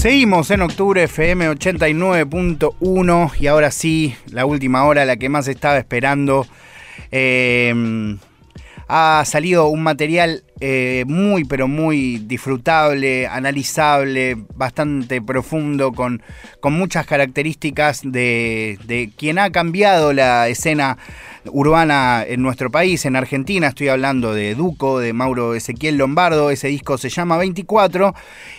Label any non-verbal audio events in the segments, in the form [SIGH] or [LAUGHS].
Seguimos en octubre FM 89.1 y ahora sí, la última hora, la que más estaba esperando. Eh, ha salido un material eh, muy, pero muy disfrutable, analizable, bastante profundo, con, con muchas características de, de quien ha cambiado la escena urbana en nuestro país, en Argentina. Estoy hablando de Duco, de Mauro Ezequiel Lombardo. Ese disco se llama 24.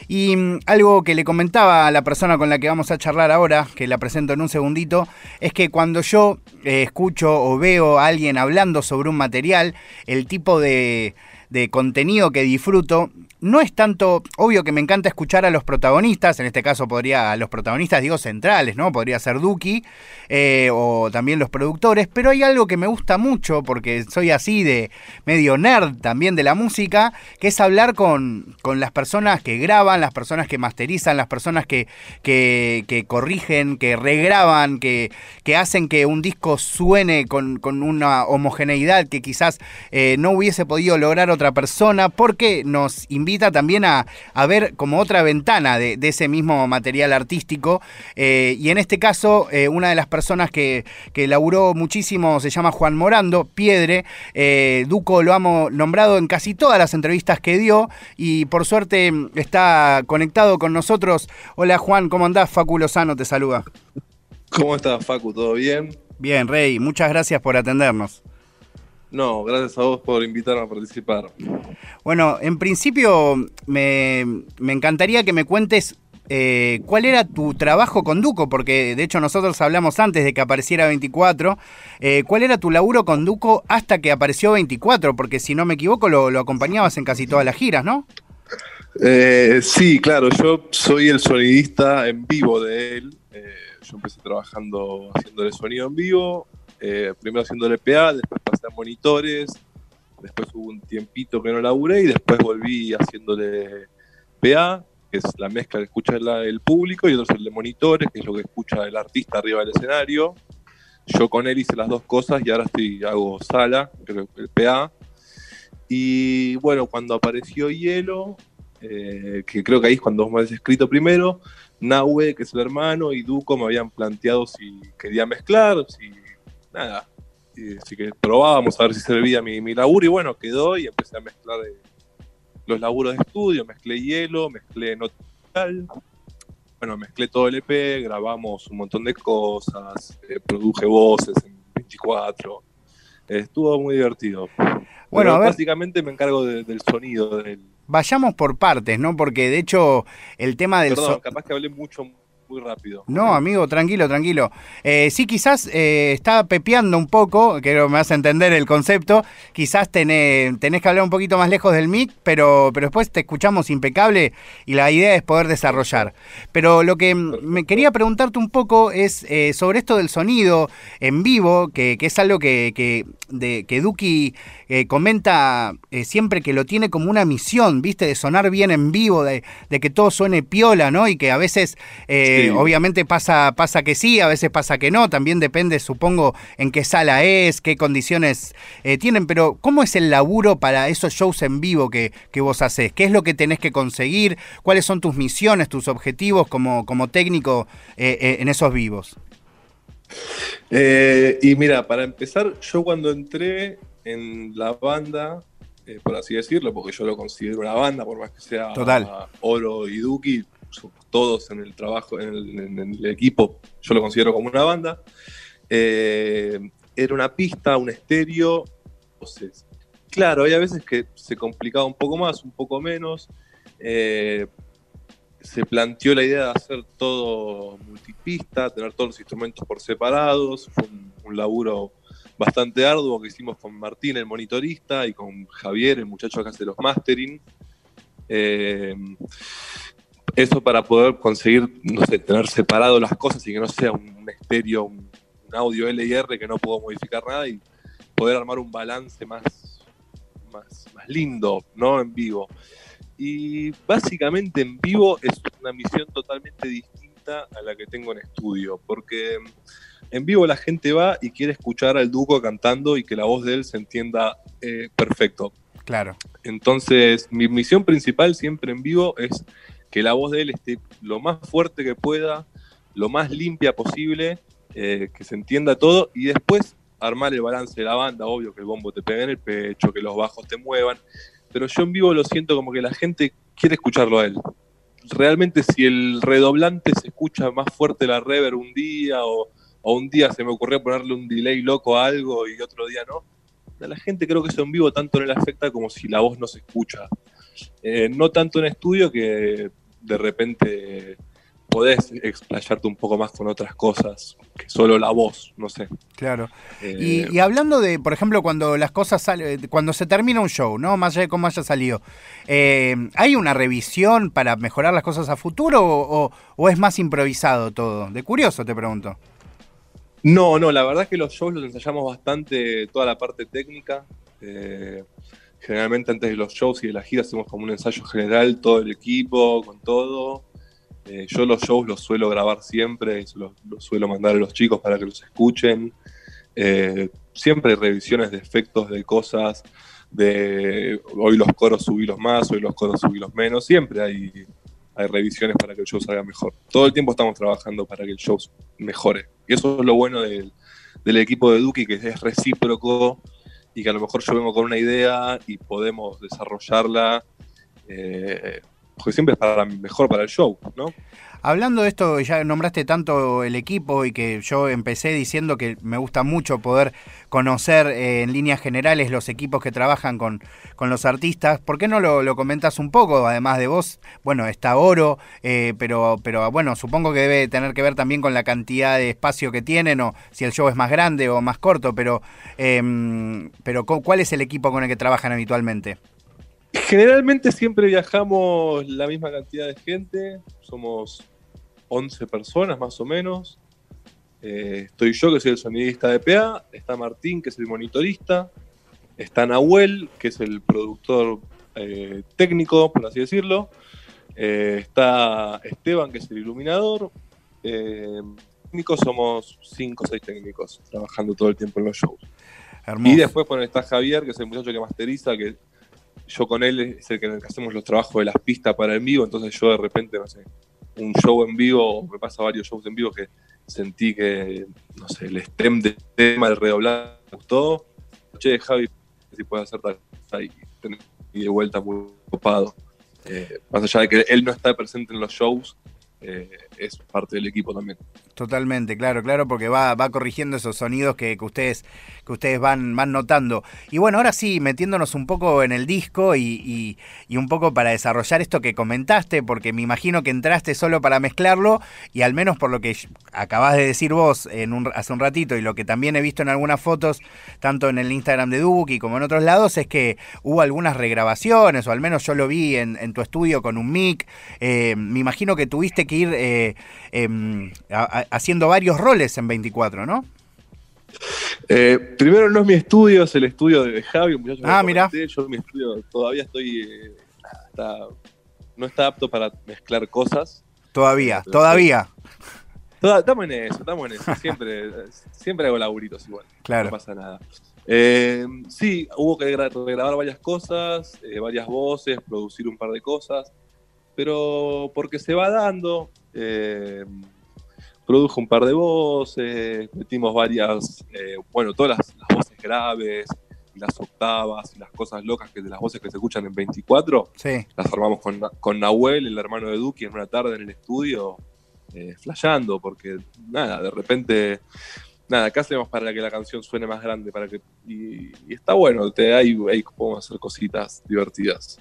Y mm, algo que le comentaba a la persona con la que vamos a charlar ahora, que la presento en un segundito, es que cuando yo eh, escucho o veo a alguien hablando sobre un material, el tipo de de contenido que disfruto no es tanto, obvio que me encanta escuchar a los protagonistas, en este caso podría, a los protagonistas digo centrales, ¿no? Podría ser Duki eh, o también los productores, pero hay algo que me gusta mucho, porque soy así de medio nerd también de la música, que es hablar con, con las personas que graban, las personas que masterizan, las personas que, que, corrigen, que regraban, que, que hacen que un disco suene con, una homogeneidad que quizás eh, no hubiese podido lograr otra persona, porque nos invita también a, ver como otra ventana de, ese mismo material artístico. Eh, y en este caso, eh, una de las personas que, que laburó muchísimo se llama Juan Morando, Piedre. Eh, Duco lo hemos nombrado en casi todas las entrevistas que dio y por suerte está conectado con nosotros. Hola Juan, ¿cómo andás? Facu Lozano te saluda. ¿Cómo estás, Facu? ¿Todo bien? Bien, Rey, muchas gracias por atendernos. No, gracias a vos por invitarme a participar. Bueno, en principio me, encantaría que me cuentes eh, cuál era tu trabajo con Duco, porque de hecho nosotros hablamos antes de que apareciera 24. Eh, ¿Cuál era tu laburo con Duco hasta que apareció 24? Porque si no me equivoco lo, acompañabas en casi todas las giras, ¿no? Eh, sí, claro, yo soy el sonidista en vivo de él. yo empecé trabajando haciéndole sonido en vivo, eh, primero haciéndole PA, después pasé a monitores, después hubo un tiempito que no laburé y después volví haciéndole PA, que es la mezcla que escucha el, público, y otro es el de monitores, que es lo que escucha el artista arriba del escenario. Yo con él hice las dos cosas y ahora estoy hago sala, creo el PA. Y bueno, cuando apareció Hielo, eh, que creo que ahí es cuando vos me habéis escrito primero, Nahue, que es el hermano, y Duco me habían planteado si quería mezclar, si nada, así que probábamos a ver si servía mi, mi laburo y bueno, quedó y empecé a mezclar eh, los laburos de estudio, mezclé hielo, mezclé notal, bueno, mezclé todo el EP, grabamos un montón de cosas, eh, produje voces en 24, estuvo muy divertido. Bueno, básicamente me encargo del sonido del... Vayamos por partes, ¿no? Porque de hecho el tema del... Perdón, capaz que hablé mucho muy rápido. No, amigo, tranquilo, tranquilo. Eh, sí, quizás eh, está pepeando un poco, que me hace entender el concepto. Quizás tenés, tenés, que hablar un poquito más lejos del mic, pero, pero después te escuchamos impecable y la idea es poder desarrollar. Pero lo que me quería preguntarte un poco es eh, sobre esto del sonido en vivo, que, es algo que, que, de, que Duki eh, comenta siempre que lo tiene como una misión, ¿viste? De sonar bien en vivo, de, de que todo suene piola, ¿no? Y que a veces obviamente pasa, pasa que sí, a veces pasa que no, también depende, supongo, en qué sala es, qué condiciones eh, tienen, pero ¿cómo es el laburo para esos shows en vivo que, vos haces? ¿Qué es lo que tenés que conseguir? ¿Cuáles son tus misiones, tus objetivos como, como técnico eh, eh, en esos vivos? y mira, para empezar, yo cuando entré en la banda, por así decirlo, porque yo lo considero una banda, por más que sea Oro y Duki, todos en el trabajo, en el, equipo, yo lo considero como una banda. Eh, era una pista, un estéreo. Entonces, claro, hay a veces que se complicaba un poco más, un poco menos. Eh, se planteó la idea de hacer todo multipista, tener todos los instrumentos por separados. Fue un, laburo bastante arduo que hicimos con Martín, el monitorista, y con Javier, el muchacho que hace los mastering. Eh, eso para poder conseguir, no sé, tener separado las cosas y que no sea un estéreo, un, audio LR que no puedo modificar nada y poder armar un balance más, más, lindo, ¿no? En vivo. Y básicamente en vivo es una misión totalmente distinta a la que tengo en estudio, porque en vivo la gente va y quiere escuchar al Duco cantando y que la voz de él se entienda eh, perfecto. Claro. Entonces, mi misión principal siempre en vivo es que la voz de él esté lo más fuerte que pueda, lo más limpia posible, eh, que se entienda todo y después armar el balance de la banda, obvio que el bombo te pegue en el pecho, que los bajos te muevan, pero yo en vivo lo siento como que la gente quiere escucharlo a él. Realmente si el redoblante se escucha más fuerte la reverb un día o, un día se me ocurrió ponerle un delay loco a algo y otro día no, a la gente creo que eso en vivo tanto no le afecta como si la voz no se escucha. Eh, no tanto en estudio que de repente podés explayarte un poco más con otras cosas que solo la voz, no sé. Claro. Eh, y, hablando de, por ejemplo, cuando las cosas salen, cuando se termina un show, ¿no? Más allá de cómo haya salido, eh, ¿hay una revisión para mejorar las cosas a futuro o, es más improvisado todo? De curioso te pregunto. No, no, la verdad es que los shows los ensayamos bastante, toda la parte técnica. Eh, generalmente antes de los shows y de la gira hacemos como un ensayo general, todo el equipo, con todo. Eh, yo los shows los suelo grabar siempre, los, suelo mandar a los chicos para que los escuchen. Eh, siempre revisiones de efectos, de cosas, de hoy los coros los más, hoy los coros los menos, siempre hay, hay revisiones para que el show salga mejor. Todo el tiempo estamos trabajando para que el show mejore. Y eso es lo bueno del, del equipo de Duki, que es recíproco y que a lo mejor yo vengo con una idea y podemos desarrollarla eh, porque siempre es para mejor para el show, ¿no? Hablando de esto, ya nombraste tanto el equipo y que yo empecé diciendo que me gusta mucho poder conocer eh, en líneas generales los equipos que trabajan con, con los artistas. ¿Por qué no lo, comentas un poco? Además de vos, bueno, está Oro, eh, pero, pero bueno, supongo que debe tener que ver también con la cantidad de espacio que tienen o si el show es más grande o más corto, pero, em, pero ¿cuál es el equipo con el que trabajan habitualmente? Generalmente siempre viajamos la misma cantidad de gente, somos 11 personas más o menos. Eh, estoy yo, que soy el sonidista de PA, está Martín, que es el monitorista, está Nahuel, que es el productor eh, técnico, por así decirlo, eh, está Esteban, que es el iluminador. técnicos somos 5 o 6 técnicos trabajando todo el tiempo en los shows. Y después bueno, está Javier, que es el muchacho que masteriza, que yo con él es el que, hacemos los trabajos de las pistas para el vivo, entonces yo de repente, no sé, un show en vivo, me pasa varios shows en vivo que sentí que, no sé, el stem del tema, el redoblado, me gustó. Che, Javi, si puede hacer tal, y de vuelta muy ocupado. Eh, más allá de que él no está presente en los shows, eh, es parte del equipo también. Totalmente, claro, claro, porque va, va corrigiendo esos sonidos que, ustedes, que ustedes van, van notando. Y bueno, ahora sí, metiéndonos un poco en el disco y, un poco para desarrollar esto que comentaste, porque me imagino que entraste solo para mezclarlo y al menos por lo que acabas de decir vos en un, hace un ratito y lo que también he visto en algunas fotos, tanto en el Instagram de Dubuki como en otros lados, es que hubo algunas regrabaciones, o al menos yo lo vi en, tu estudio con un mic. Eh, me imagino que tuviste que ir eh, em, haciendo varios roles en 24, ¿no? Eh, primero no es mi estudio, es el estudio de Javi, Ah, mira. Yo mi estudio todavía estoy. Eh, no está apto para mezclar cosas. Todavía, todavía. estamos en eso, estamos en eso. Siempre, [LAUGHS] siempre hago laburitos igual. Claro. No pasa nada. sí, hubo que grabar varias cosas, varias voces, producir un par de cosas pero porque se va dando, eh, produjo un par de voces, metimos varias, eh, bueno, todas las, voces graves, las octavas y las cosas locas que de las voces que se escuchan en 24, las armamos con, con Nahuel, el hermano de Duki, en una tarde en el estudio, eh, flasheando, porque nada, de repente, nada, ¿qué hacemos para que la canción suene más grande? Para que, y, está bueno, te, ahí, ahí podemos hacer cositas divertidas.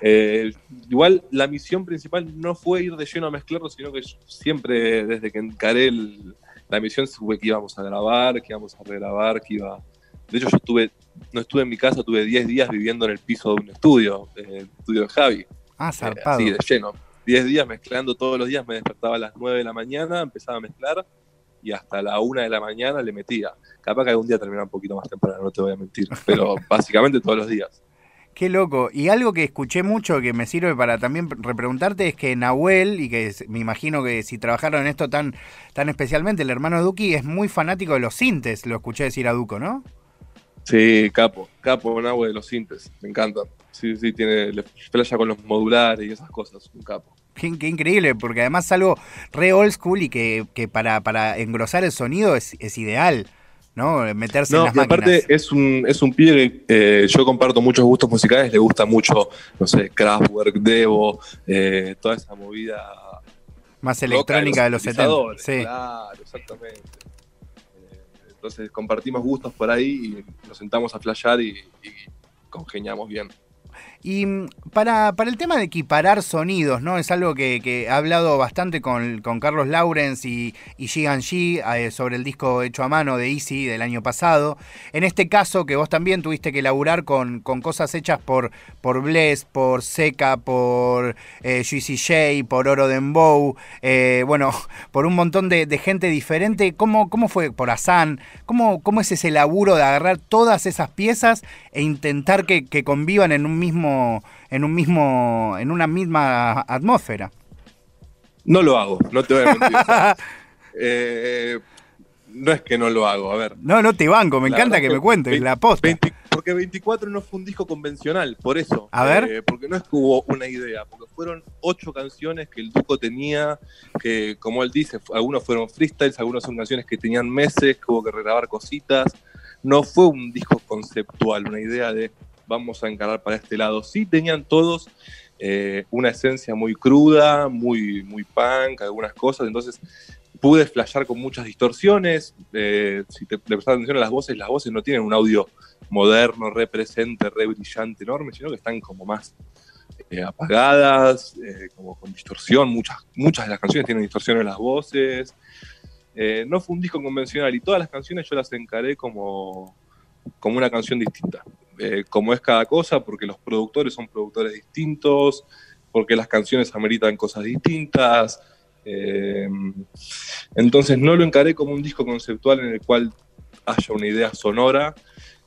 Eh, igual la misión principal no fue ir de lleno a mezclarlo, sino que siempre desde que encaré la misión fue que íbamos a grabar, que íbamos a regrabar, que iba... De hecho yo estuve, no estuve en mi casa, tuve 10 días viviendo en el piso de un estudio, el estudio de Javi. Ah, zarpado. sí, de lleno. 10 días mezclando todos los días, me despertaba a las 9 de la mañana, empezaba a mezclar y hasta la 1 de la mañana le metía. Capaz que algún día terminaba un poquito más temprano, no te voy a mentir, pero [LAUGHS] básicamente todos los días. Qué loco. Y algo que escuché mucho que me sirve para también repreguntarte es que Nahuel, y que me imagino que si trabajaron en esto tan, tan especialmente, el hermano Duki es muy fanático de los sintes, lo escuché decir a Duco, ¿no? Sí, capo, capo Nahuel de los sintes, me encanta. Sí, sí, tiene, le con los modulares y esas cosas, un capo. Qué, increíble, porque además es algo re old school y que, para, para engrosar el sonido es, ideal. ¿No? Meterse en las y aparte es un, es un pibe que eh, yo comparto muchos gustos musicales, le gusta mucho, no sé, Kraftwerk, Devo, eh, toda esa movida. Más electrónica de los, 70. Sí. Claro, exactamente. Eh, entonces compartimos gustos por ahí y nos sentamos a flashear y, y congeniamos bien. Y mm, para, para, el tema de equiparar sonidos, ¿no? Es algo que, que he hablado bastante con, Carlos Laurens y, y Gigan G eh, sobre el disco hecho a mano de Easy del año pasado. En este caso, que vos también tuviste que laburar con, con cosas hechas por, por Bless, por Seca, por eh, J, por Oro Dembow, eh, bueno, [LAUGHS] por un montón de, gente diferente. ¿Cómo, ¿Cómo fue por Asan? ¿Cómo, ¿Cómo es ese laburo de agarrar todas esas piezas e intentar que convivan en un mismo en un mismo, en una misma atmósfera. No lo hago, no te voy a mentir. [LAUGHS] Eh, no es que no lo hago, a ver. No, no te banco, me encanta que, me cuentes la posta. porque 24 no fue un disco convencional, por eso. A ver. Eh, porque no es que hubo una idea, porque fueron ocho canciones que el Duco tenía, que como él dice, algunos fueron freestyles, algunos son canciones que tenían meses, que hubo que regrabar cositas. No fue un disco conceptual, una idea de vamos a encarar para este lado. Sí tenían todos eh, una esencia muy cruda, muy, muy punk, algunas cosas, entonces pude flashear con muchas distorsiones. Eh, si te, prestas atención a las voces, las voces no tienen un audio moderno, represente, re brillante, enorme, sino que están como más eh, apagadas, como con distorsión. Muchas, muchas de las canciones tienen distorsión en las voces. no fue un disco convencional y todas las canciones yo las encaré como, como una canción distinta. Eh, como es cada cosa, porque los productores son productores distintos, porque las canciones ameritan cosas distintas. Eh, entonces no lo encaré como un disco conceptual en el cual haya una idea sonora,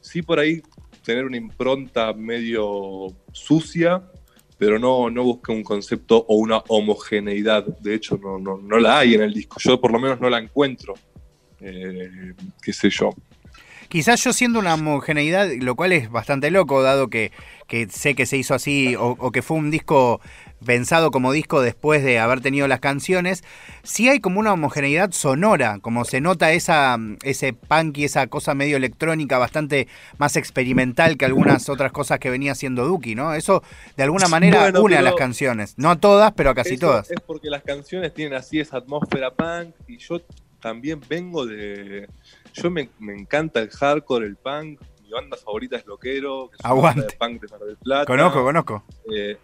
sí por ahí tener una impronta medio sucia, pero no, no un concepto o una homogeneidad. De hecho, no, no, la hay en el disco. Yo por lo menos no la encuentro. Eh, qué sé yo. Quizás yo siendo una homogeneidad, lo cual es bastante loco, dado que, sé que se hizo así o, que fue un disco pensado como disco después de haber tenido las canciones, sí hay como una homogeneidad sonora, como se nota esa, ese punk y esa cosa medio electrónica bastante más experimental que algunas otras cosas que venía haciendo Duki, ¿no? Eso de alguna manera une a las canciones, no a todas, pero a casi todas. Es porque las canciones tienen así esa atmósfera punk y yo también vengo de yo me, encanta el hardcore, el punk. Mi banda favorita es Loquero, que es Aguante. de punk de Mar del Plata. Conozco, conozco. Eh,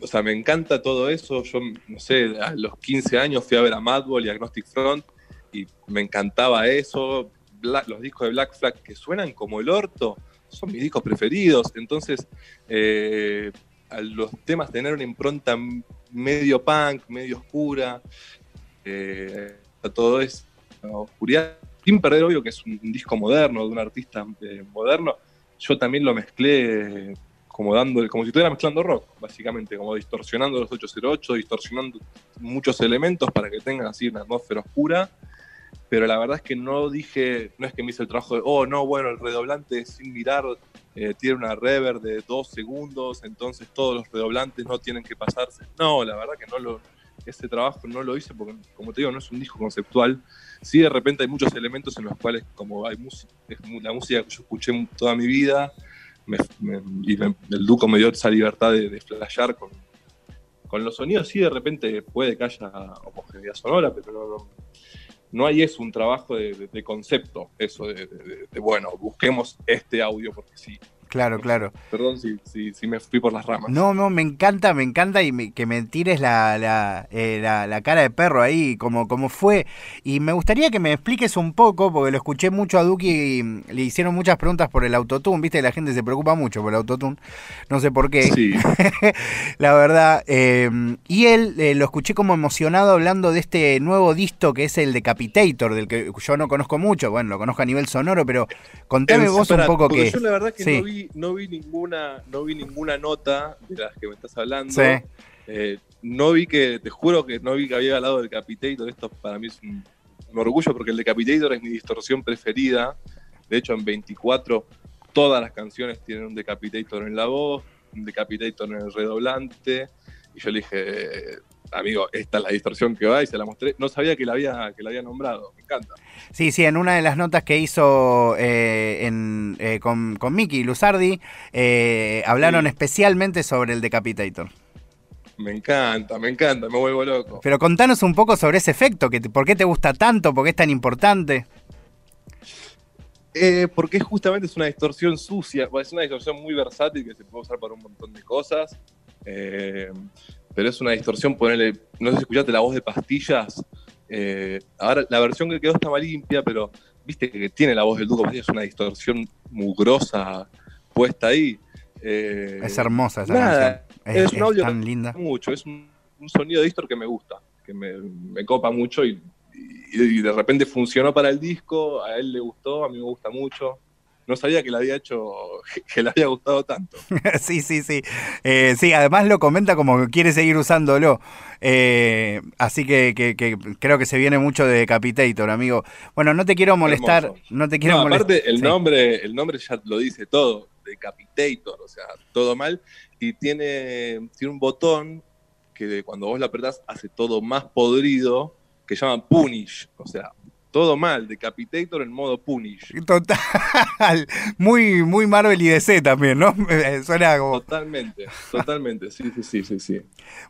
o sea, me encanta todo eso. Yo, no sé, a los 15 años fui a ver a Madball y Agnostic Front y me encantaba eso. los discos de Black Flag que suenan como el orto son mis discos preferidos. Entonces, eh, a los temas tener una impronta medio punk, medio oscura, eh, todo eso, oscuridad sin perder obvio que es un, disco moderno, de un artista eh, moderno, yo también lo mezclé como dándole, como si estuviera mezclando rock, básicamente, como distorsionando los 808, distorsionando muchos elementos para que tengan así una atmósfera oscura. Pero la verdad es que no dije, no es que me hice el trabajo de, oh, no, bueno, el redoblante sin mirar eh, tiene una reverb de dos segundos, entonces todos los redoblantes no tienen que pasarse. No, la verdad que no lo, ese trabajo no lo hice porque, como te digo, no es un disco conceptual. Sí, de repente hay muchos elementos en los cuales, como hay música, la música que yo escuché toda mi vida, y el Duco me dio esa libertad de, de flashear con, con los sonidos. Sí, de repente puede que haya homogeneidad sonora, pero no, hay eso, un trabajo de, concepto, eso de, bueno, busquemos este audio porque sí. Claro, claro. Perdón si, si, me fui por las ramas. No, no, me encanta, me encanta y que me tires la, la, eh, la, cara de perro ahí, como, como fue. Y me gustaría que me expliques un poco, porque lo escuché mucho a Duki y le hicieron muchas preguntas por el autotune, viste, la gente se preocupa mucho por el autotune, no sé por qué. Sí. [LAUGHS] la verdad. Eh, y él eh, lo escuché como emocionado hablando de este nuevo disco que es el Decapitator, del que yo no conozco mucho, bueno, lo conozco a nivel sonoro, pero contame vos un poco qué. Yo la verdad que no vi no vi ninguna, no vi ninguna nota de las que me estás hablando. Eh, no vi que, te juro que no vi que había hablado del Decapitator. Esto para mí es un, orgullo porque el Decapitator es mi distorsión preferida. De hecho, en 24 todas las canciones tienen un Decapitator en la voz, un Decapitator en el redoblante. y yo le dije, amigo, esta es la distorsión que va y se la mostré. No sabía que la había, que la había nombrado, me encanta. Sí, sí, en una de las notas que hizo eh, eh, con, con Miki Luzardi, eh, hablaron especialmente sobre el Decapitator. Me encanta, me encanta, me vuelvo loco. Pero contanos un poco sobre ese efecto, que ¿por qué te gusta tanto? ¿Por qué es tan importante? porque justamente es una distorsión sucia, es una distorsión muy versátil que se puede usar para un montón de cosas. Eh, pero es una distorsión, ponerle, no sé si escuchaste la voz de pastillas, eh, ahora la versión que quedó está más limpia, pero viste que tiene la voz del Duco es una distorsión mugrosa puesta ahí. Eh, es hermosa esa nada, Es, es, un audio tan linda. mucho, es un, sonido de distor que me gusta, que me, copa mucho y, de repente funcionó para el disco, a él le gustó, a mí me gusta mucho no sabía que le había hecho, [LAUGHS] que le había gustado tanto. [LAUGHS] sí, sí, sí. Eh, sí, además lo comenta como que quiere seguir usándolo. Eh, así que, creo que se viene mucho de Decapitator, amigo. Bueno, no te quiero molestar. No te quiero Aparte, el, nombre, el nombre ya lo dice todo. Decapitator, o sea, todo mal. Y tiene, tiene un botón que cuando vos lo apretás hace todo más podrido, que llaman Punish. O sea, todo mal, Decapitator en modo Punish. Total, [LAUGHS] muy, muy Marvel y DC también, ¿no? [LAUGHS] Suena como... Totalmente, totalmente, sí, sí, sí, sí,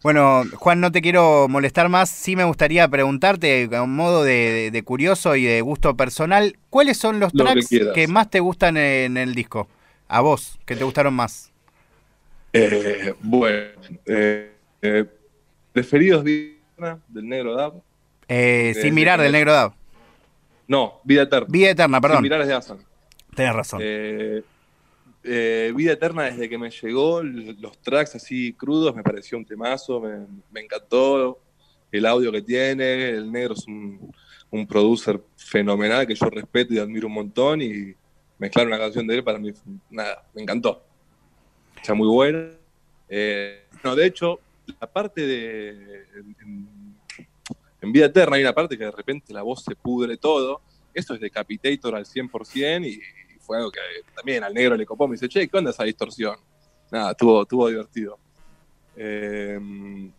Bueno, Juan, no te quiero molestar más, sí me gustaría preguntarte, a un modo de, curioso y de gusto personal, ¿cuáles son los tracks que, más te gustan en el disco? A vos, que te gustaron más. Eh, bueno, eh, eh, preferidos del Negro Dab. Eh, sin mirar del Negro Dab. No, Vida Eterna. Vida Eterna, perdón. Mirar de Asan. Tienes razón. Eh, eh, Vida Eterna, desde que me llegó, los tracks así crudos, me pareció un temazo, me, encantó el audio que tiene. El negro es un, un, producer fenomenal que yo respeto y admiro un montón. Y mezclar una canción de él para mí, nada, me encantó. Está muy buena. Eh, no, de hecho, la parte de en Vida Eterna hay una parte que de repente la voz se pudre todo. Esto es Decapitator al 100% y, fue algo que también al negro le copó. Me dice, che, ¿qué onda esa distorsión? Nada, estuvo, divertido. Em,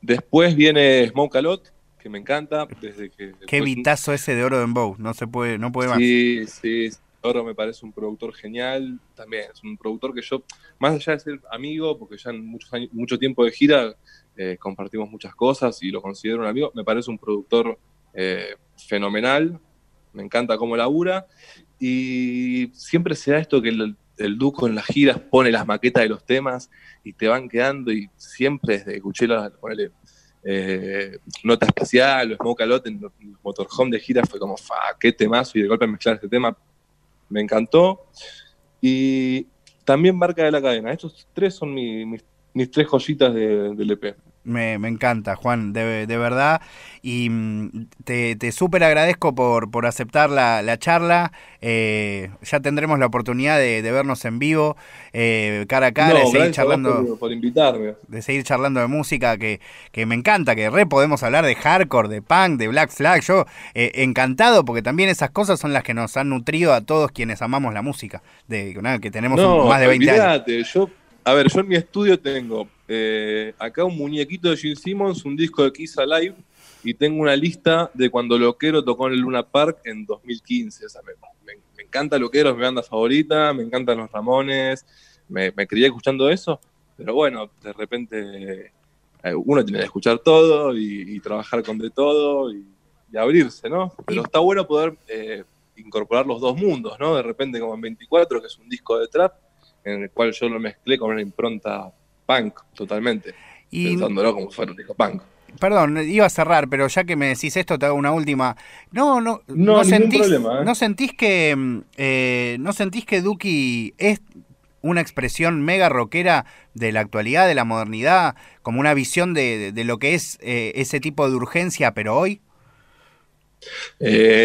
después viene Smoke a Lot, que me encanta. Desde que, Qué vitazo ese de Oro de Bow, no se puede, no puede más. Sí, sí, Oro me parece un productor genial, también es un productor que yo, más allá de ser amigo, porque ya en muchos años, mucho tiempo de gira, eh, compartimos muchas cosas y lo considero un amigo. Me parece un productor eh, fenomenal, me encanta cómo labura y siempre se da esto que el, Duco en las giras pone las maquetas de los temas y te van quedando y siempre desde escuché la, eh, nota espacial o Smoke Lot en motorhome de gira fue como, fa, qué temazo y de golpe mezclar este tema me encantó. Y también Marca de la Cadena. Estos tres son mis, tres joyitas de, del EP. Me, encanta, Juan, de, verdad. Y mm, te, te súper agradezco por, por aceptar la, charla. Eh, ya tendremos la oportunidad de, vernos en vivo, eh, cara a cara, de seguir charlando. Por, invitarme. De seguir charlando de música, que, que, me encanta, que re podemos hablar de hardcore, de punk, de Black Flag. Yo eh, encantado, porque también esas cosas son las que nos han nutrido a todos quienes amamos la música. De, que tenemos más de 20 años. Yo, a ver, yo en mi estudio tengo eh, acá un muñequito de Gene Simmons, un disco de Kiss Alive, y tengo una lista de cuando Loquero tocó en el Luna Park en 2015. me, encanta Loquero, es mi banda favorita, me encantan los Ramones, me, crié escuchando eso, pero bueno, de repente eh, uno tiene que escuchar todo y, trabajar con de todo y, abrirse, ¿no? Pero está bueno poder eh, incorporar los dos mundos, ¿no? De repente como en 24, que es un disco de trap, en el cual yo lo mezclé con una impronta punk, totalmente. Y, pensándolo como fuera un disco punk. Perdón, iba a cerrar, pero ya que me decís esto, te hago una última. No, no, no, sentís, problema, ¿eh? no sentís que mm, eh, no sentís que Duki es una expresión mega rockera de la actualidad, de la modernidad, como una visión de, lo que es eh, ese tipo de urgencia, pero hoy.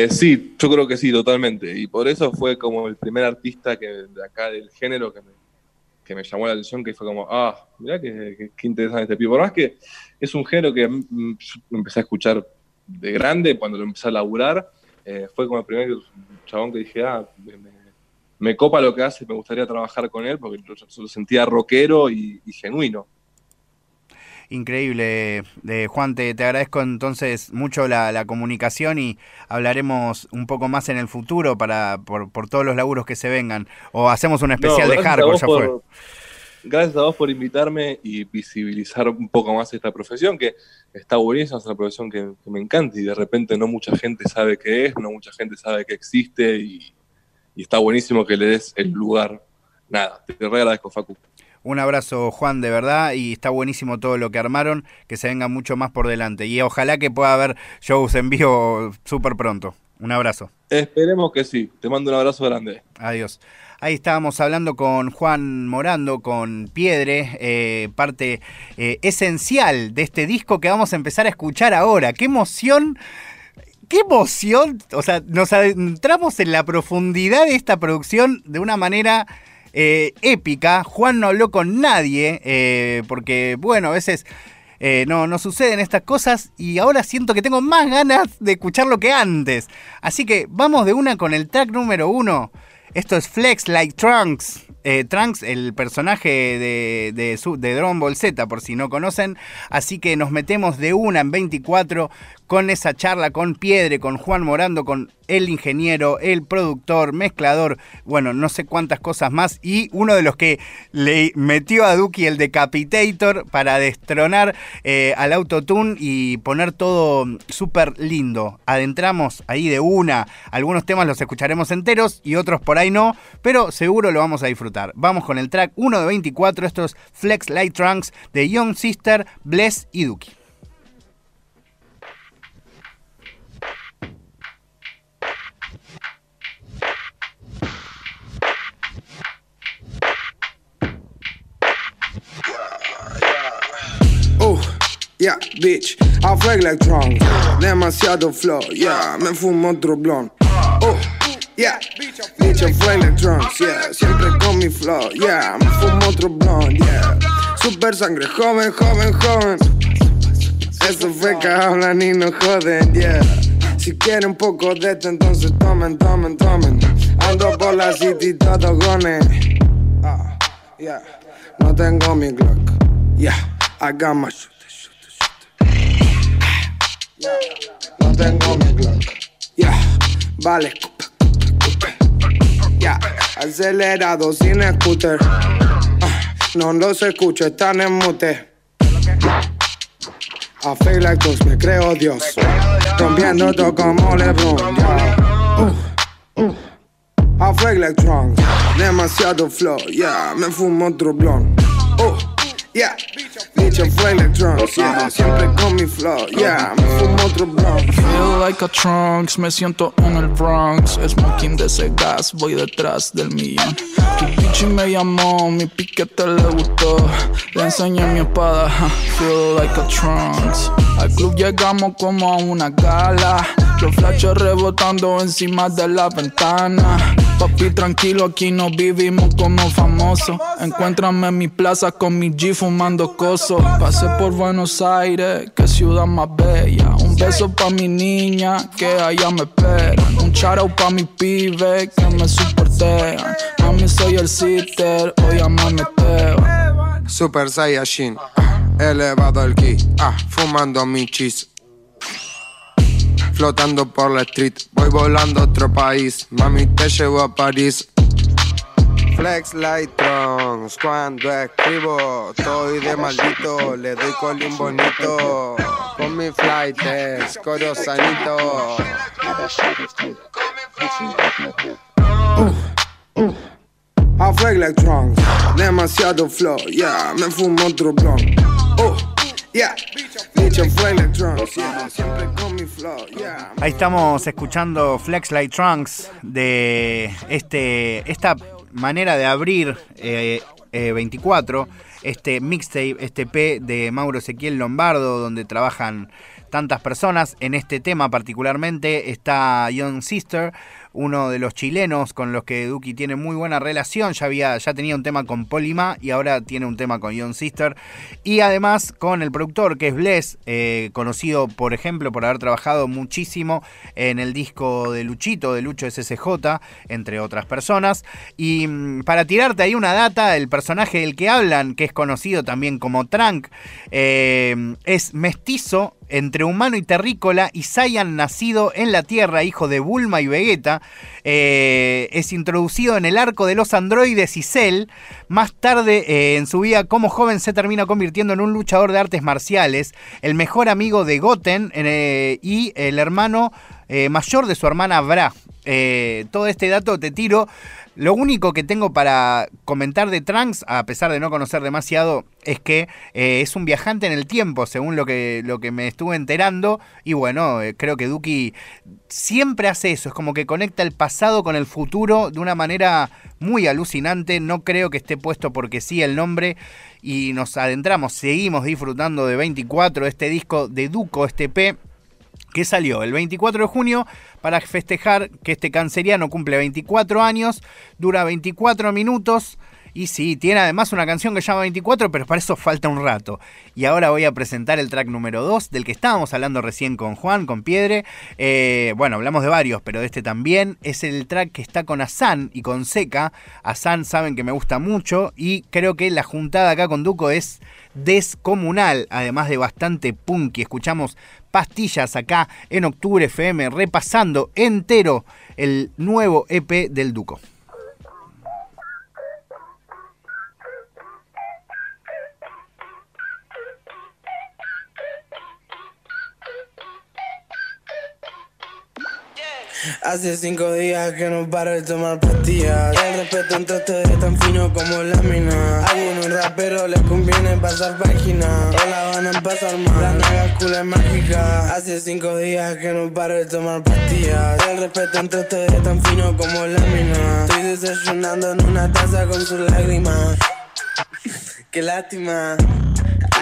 sí, yo creo que sí, totalmente. Y por eso fue como el primer artista que de acá del género que me que me llamó la atención, que fue como, ah, mirá qué, interesante este pibe. Por más que es un género que empecé a escuchar de grande, cuando lo empecé a laburar, eh, fue como el primer chabón que dije, ah, me, copa lo que hace, me gustaría trabajar con él, porque lo, lo sentía rockero y, genuino. Increíble, de Juan, te, agradezco entonces mucho la, comunicación y hablaremos un poco más en el futuro para por, todos los laburos que se vengan. O hacemos un especial de hardcore, ya fue. Gracias a vos por invitarme y visibilizar un poco más esta profesión, que está buenísima, es una profesión que, me encanta y de repente no mucha gente sabe qué es, no mucha gente sabe que existe y, y está buenísimo que le des el lugar. Nada, te agradezco, Facu. Un abrazo, Juan, de verdad, y está buenísimo todo lo que armaron, que se venga mucho más por delante. Y ojalá que pueda haber shows en vivo súper pronto. Un abrazo. Esperemos que sí. Te mando un abrazo grande. Adiós. Ahí estábamos hablando con Juan Morando, con Piedre, eh, parte eh, esencial de este disco que vamos a empezar a escuchar ahora. ¡Qué emoción! ¡Qué emoción! O sea, nos adentramos en la profundidad de esta producción de una manera eh, épica. Juan no habló con nadie, eh, porque, bueno, a veces eh, no, no suceden estas cosas y ahora siento que tengo más ganas de escucharlo que antes. Así que vamos de una con el track número uno. Esto es Flex Like Trunks. Trunks, el personaje de, de, de Ball Z, por si no conocen. Así que nos metemos de una en 24 con esa charla con Piedre, con Juan Morando, con el ingeniero, el productor, mezclador, bueno, no sé cuántas cosas más, y uno de los que le metió a Duki el Decapitator para destronar eh, al autotune y poner todo súper lindo. Adentramos ahí de una, algunos temas los escucharemos enteros y otros por ahí no, pero seguro lo vamos a disfrutar. Vamos con el track 1 de 24, estos Flex Light Trunks de Young Sister, Bless y Duki. Yeah, bitch, I fake like drunk. Demasiado flow, yeah, me fumo otro blond. Oh, yeah, fake like drunk, yeah. Siempre con mi flow, yeah, me fumo otro blond, yeah. Super sangre, joven, joven, joven. Eso fue que hablan y no joden, yeah. Si quieren un poco de esto, entonces tomen, tomen, tomen. Ando por la city todo gone. Ah, yeah. No tengo mi Glock, yeah. I got my no tengo mi Glock. Ya, vale. Acelerado sin scooter. Ah, no los escucho, están en mute. I feel like dos, me creo Dios. Rompiendo todo como LeBron. Uh, uh. I feel like. Demasiado flow, yeah, me fumo otro blond. Uh. Yeah, I'm flame drunks, yeah. Siempre con mi flow, yeah. Me fumo otro blunt. Feel like a trunks, me siento en el Bronx. Smoking de ese gas, voy detrás del millón. Tu bitch me llamó, mi piquete le gustó. Le enseñé mi espada, feel like a trunks. Al club llegamos como a una gala. Los flashes rebotando encima de la ventana. Papi, tranquilo, aquí no vivimos como famosos. Encuéntrame en mi plaza con mi G fumando coso. Pasé por Buenos Aires, que ciudad más bella. Un beso pa' mi niña, que allá me esperan. Un charao pa' mi pibe, que me soportean. Mami, soy el sitter, hoy a me Super Saiyajin, elevado el ki, ah, fumando mi cheese flotando por la street. Voy volando a otro país, mami te llevo a París. Flex Light Trunks, cuando escribo, estoy de maldito, le doy colín bonito. Con mi flight coro sanito. Uh, uh. Trunks, demasiado flow, yeah, me fumo otro blunt. Uh. Ahí estamos escuchando Flex Light Trunks de este, esta manera de abrir 24, eh, eh, este mixtape, este P de Mauro Ezequiel Lombardo, donde trabajan tantas personas. En este tema particularmente está Young Sister, uno de los chilenos con los que Duki tiene muy buena relación. Ya, había, ya tenía un tema con Polima y ahora tiene un tema con Young Sister. Y además con el productor que es Bless, eh, conocido por ejemplo por haber trabajado muchísimo en el disco de Luchito, de Lucho SSJ, entre otras personas. Y mm, para tirarte ahí una data, el personaje del que hablan, que es conocido también como Trank, eh, es mestizo entre humano y terrícola y Saiyan nacido en la Tierra, hijo de Bulma y Vegeta, eh, es introducido en el arco de los androides y Cell. Más tarde eh, en su vida como joven se termina convirtiendo en un luchador de artes marciales, el mejor amigo de Goten eh, y el hermano mayor de su hermana Bra. todo este dato te tiro lo único que tengo para comentar de Trunks, a pesar de no conocer demasiado, es que eh, es un viajante en el tiempo, según lo que, lo que me estuve enterando. Y bueno, eh, creo que Duki siempre hace eso, es como que conecta el pasado con el futuro de una manera muy alucinante. No creo que esté puesto porque sí el nombre. Y nos adentramos, seguimos disfrutando de 24, este disco de Duco, este P que salió el 24 de junio para festejar que este canceriano cumple 24 años, dura 24 minutos. Y sí, tiene además una canción que llama 24, pero para eso falta un rato. Y ahora voy a presentar el track número 2, del que estábamos hablando recién con Juan, con Piedre. Eh, bueno, hablamos de varios, pero de este también. Es el track que está con Asan y con Seca. Asan saben que me gusta mucho y creo que la juntada acá con Duco es descomunal, además de bastante punky. Escuchamos pastillas acá en Octubre FM, repasando entero el nuevo EP del Duco. Hace cinco días que no paro de tomar pastillas. El respeto entre ustedes es tan fino como la mina. A algunos raperos les conviene pasar página. O la van a pasar mal. La naga es mágica. Hace cinco días que no paro de tomar pastillas. El respeto entre ustedes es tan fino como la mina. Estoy desayunando en una taza con sus lágrimas. [LAUGHS] Qué lástima.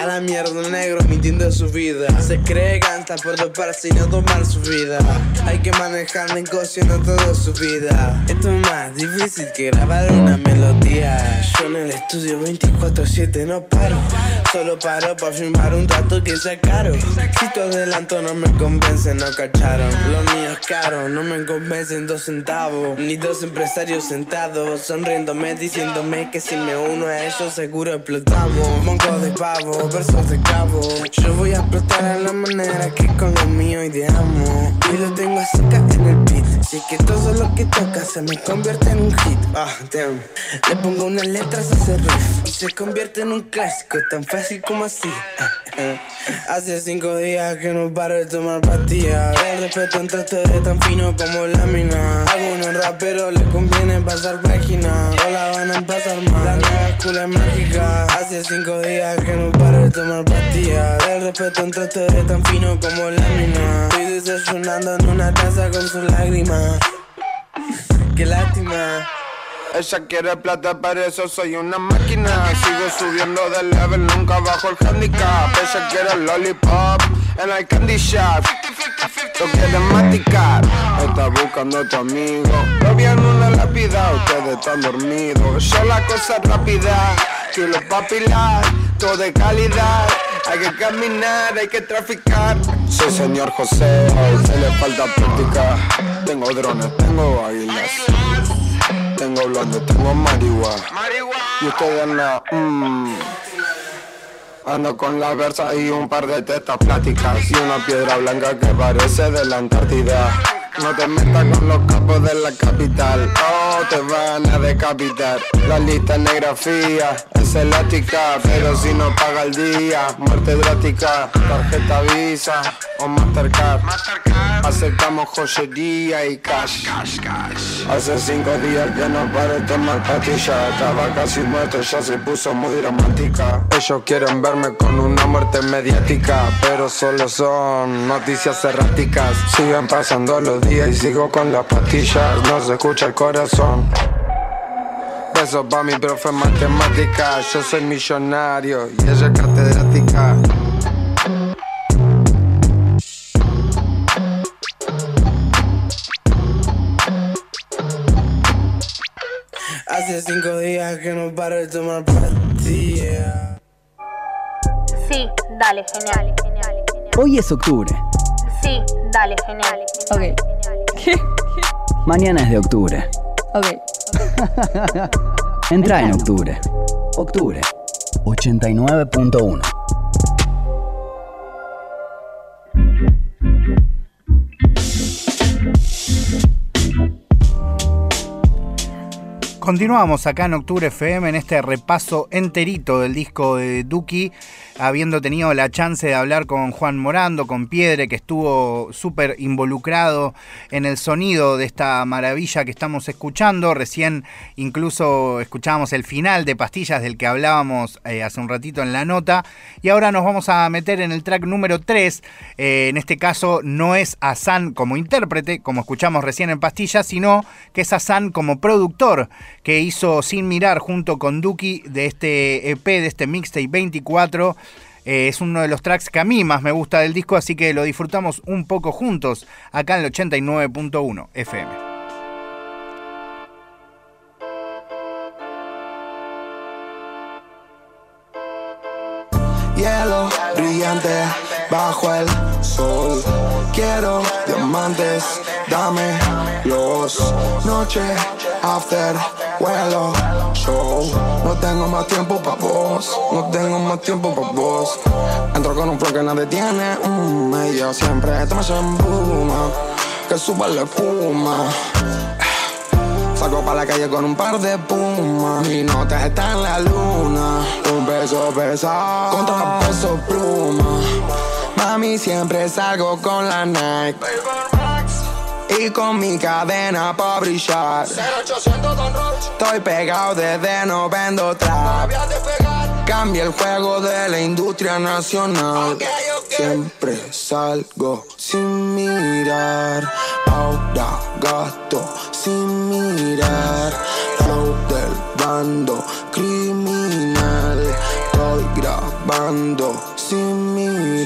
A la mierda negro mintiendo su vida. Se cree ganta por doparse y no tomar su vida. Hay que manejar negociando toda su vida. Esto es más difícil que grabar una melodía. Yo en el estudio 24-7 no paro. Solo paro para firmar un dato que sea caro. Si tu adelanto no me convence, no cacharon. Lo mío es caro, no me convencen dos centavos. Ni dos empresarios sentados Sonriéndome, diciéndome que si me uno a ellos seguro explotamos. Monco de pavo Yo voy a explotar a la manera que con lo mío ideamos. Y lo tengo cerca en el beat. Así que todo lo que toca se me convierte en un hit. Ah, damn. Le pongo unas letras a ese riff. Y se convierte en un clásico, tan fácil como así. Ah, ah. Hace cinco días que no paro de tomar pastillas. El respeto entre ustedes tan fino como lámina. Algunos raperos les conviene pasar página. O la van a pasar mal. La nueva escuela mágica. Hace cinco días que no paro de tomar pastillas. El respeto entre ustedes es tan fino como lámina. Estoy desayunando en una taza con sus lágrimas. Qué lástima. Ella quiere plata, pero eso soy una máquina. Sigo subiendo de level, nunca bajo el handicap. Ella quiere lollipop en el candy shop. Lo quiere maticar, está buscando a tu amigo. Lo vi en una lápida, ustedes están dormidos. Yo la cosa rápida, chulo papilar, todo de calidad. Hay que caminar, hay que traficar. Soy señor José, se le falta práctica. Tengo drones, tengo águilas. Tengo blonde, tengo marihuana. Y ustedes andan, mmm. Ando con la versa y un par de tetas plásticas Y una piedra blanca que parece de la Antártida no te metas con los capos de la capital, oh, te van a decapitar. La lista negra fía es elástica, pero si no paga el día, muerte drástica. Tarjeta Visa o Mastercard. Aceptamos joyería y cash. Hace cinco días que no paro de tomar pastillas. Estaba casi muerto, ya se puso muy dramática. Ellos quieren verme con una muerte mediática, pero solo son noticias erráticas. Siguen pasando los y sigo con las pastillas, no se escucha el corazón. Besos pa' mi profe matemática, yo soy millonario y ella es catedrática. Hace cinco días que no paro de tomar pastillas. Sí, dale, genial, genial, Hoy es octubre. Sí, dale, genial. Ok. ¿Qué? [LAUGHS] Mañana es de octubre. Ok. [LAUGHS] Entra en octubre. Octubre. 89.1. Continuamos acá en Octubre FM en este repaso enterito del disco de Duki, habiendo tenido la chance de hablar con Juan Morando, con Piedre, que estuvo súper involucrado en el sonido de esta maravilla que estamos escuchando. Recién incluso escuchábamos el final de Pastillas del que hablábamos eh, hace un ratito en la nota. Y ahora nos vamos a meter en el track número 3. Eh, en este caso no es Asan como intérprete, como escuchamos recién en Pastillas, sino que es Asan como productor que hizo Sin Mirar junto con Duki de este EP, de este mixtape 24. Eh, es uno de los tracks que a mí más me gusta del disco, así que lo disfrutamos un poco juntos acá en el 89.1 FM. Hielo brillante bajo el sol. Quiero dame los noche after vuelo show. No tengo más tiempo pa' vos, no tengo más tiempo pa' vos. Entro con un flow que nadie tiene, mm, ella siempre te me embuma, que suba la espuma. Saco pa' la calle con un par de pumas. Mi nota está en la luna. Un beso pesado contra peso pluma. Mami, siempre salgo con la Nike. Y con mi cadena pa' brillar. Estoy pegado desde no vendo trap. Cambia el juego de la industria nacional. Siempre salgo sin mirar. Ahora gasto sin mirar. Flow del bando criminal. Estoy grabando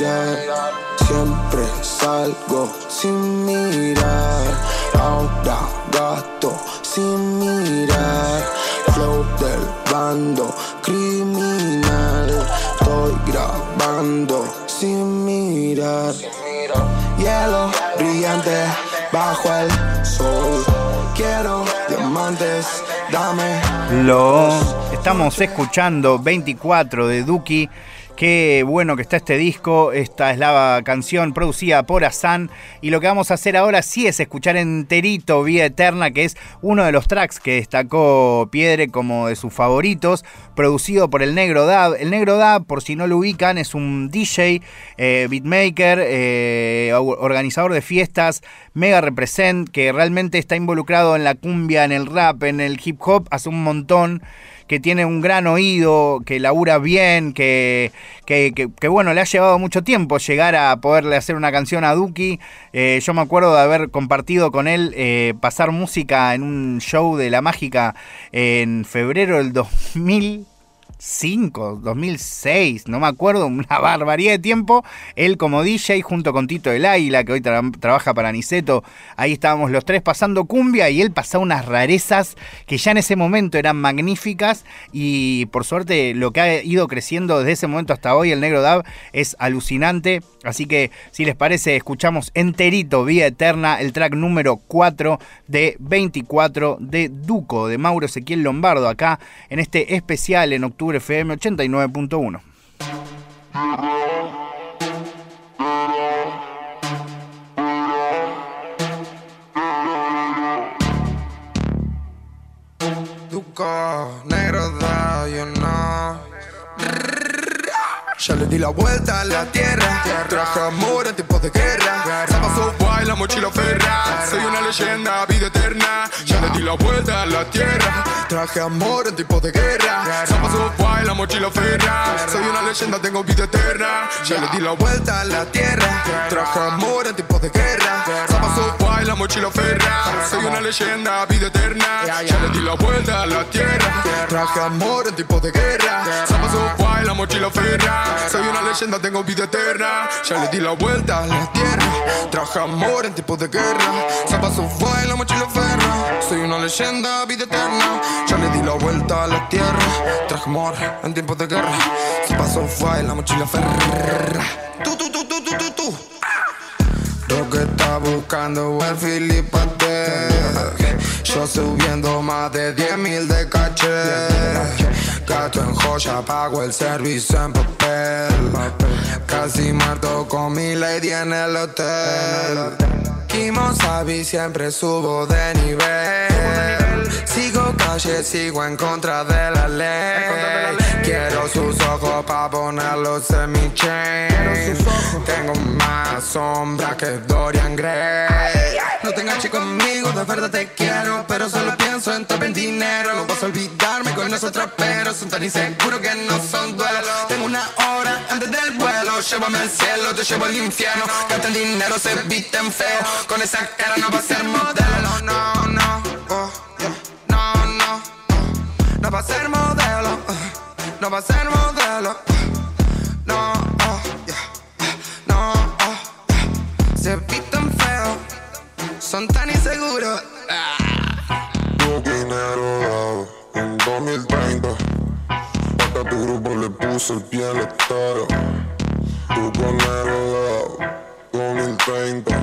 mirar. Siempre salgo sin mirar. Ahora gasto sin mirar. Flow del bando criminal. Estoy grabando sin mirar. Hielo brillante bajo el sol. Quiero diamantes, dame. Lo estamos escuchando 24 de Duki. Qué bueno que está este disco. Esta es la canción producida por Asan. Y lo que vamos a hacer ahora sí es escuchar enterito Vía Eterna, que es uno de los tracks que destacó Piedre como de sus favoritos, producido por el Negro Dab. El Negro Dab, por si no lo ubican, es un DJ, eh, beatmaker, eh, organizador de fiestas, mega represent, que realmente está involucrado en la cumbia, en el rap, en el hip hop hace un montón que tiene un gran oído, que labura bien, que, que, bueno, le ha llevado mucho tiempo llegar a poderle hacer una canción a Duki. Eh, yo me acuerdo de haber compartido con él eh, pasar música en un show de La Mágica en febrero del 2000. 2005, 2006, no me acuerdo, [LAUGHS] una barbaridad de tiempo. Él como DJ junto con Tito del Águila, que hoy trabaja para Niceto, ahí estábamos los tres pasando cumbia y él pasaba unas rarezas que ya en ese momento eran magníficas y por suerte lo que ha ido creciendo desde ese momento hasta hoy, el Negro Dab, es alucinante. Así que si les parece, escuchamos enterito, Vía Eterna, el track número 4 de 24 de Duco, de Mauro Ezequiel Lombardo, acá en este especial en octubre FM 89.1. negro da, you Ya le di la vuelta a la tierra. Traje amor en tiempos de guerra. Se pasó guay la mochila ferra. Soy una leyenda, vida eterna. Ya le di la vuelta a la tierra. Traje amor en tiempos de guerra. Pasó guay la mochila ferra. Soy una leyenda, tengo vida eterna. Ya le di la vuelta a la tierra. Traje amor en tiempos de guerra. Pasó guay la mochila ferra. Soy una leyenda, vida eterna. Ya le di la vuelta a la tierra. Traje amor en tiempos de guerra. Zapa y la mochila ferra. Soy una leyenda, tengo vida eterna. Ya le di la vuelta a la tierra. Traje amor en tiempos de guerra. Zapa sofá y la mochila ferra. Soy una leyenda, vida eterna. Ya le di la vuelta a la tierra. Traje amor en tiempos de guerra. Zapa sofá y la mochila ferra. Tú, tú, tú, tú, tú, tú, tú. Lo que está buscando el Filipate. Yo subiendo más de 10 mil de caché. Gato en joya, pago el servicio en papel. Casi muerto con mi lady en el hotel. Kimo Sabi siempre subo de nivel. Sigo calle, sigo en contra de la ley. Quiero sus ojos pa' ponerlos en mi chain. Tengo más sombra que Dorian Gray. No te enganches conmigo, de verdad te quiero. Pero solo pienso en el dinero. No vas a olvidarme con esos traperos. Son tan inseguros que no son duelos. Tengo una hora antes del vuelo. Llévame al cielo, te llevo al infierno. Gastan dinero, se visten feo. Con esa cara no va a ser modelo. No, no, oh, yeah. No, va a ser modelo. No va a ser modelo. No, oh, yeah. no, oh, yeah. se visten feo. Son tan inseguros. Tu dinero dado en 2030. Hasta tu grupo le puso el pie en la tara. Tu dinero dado 2030.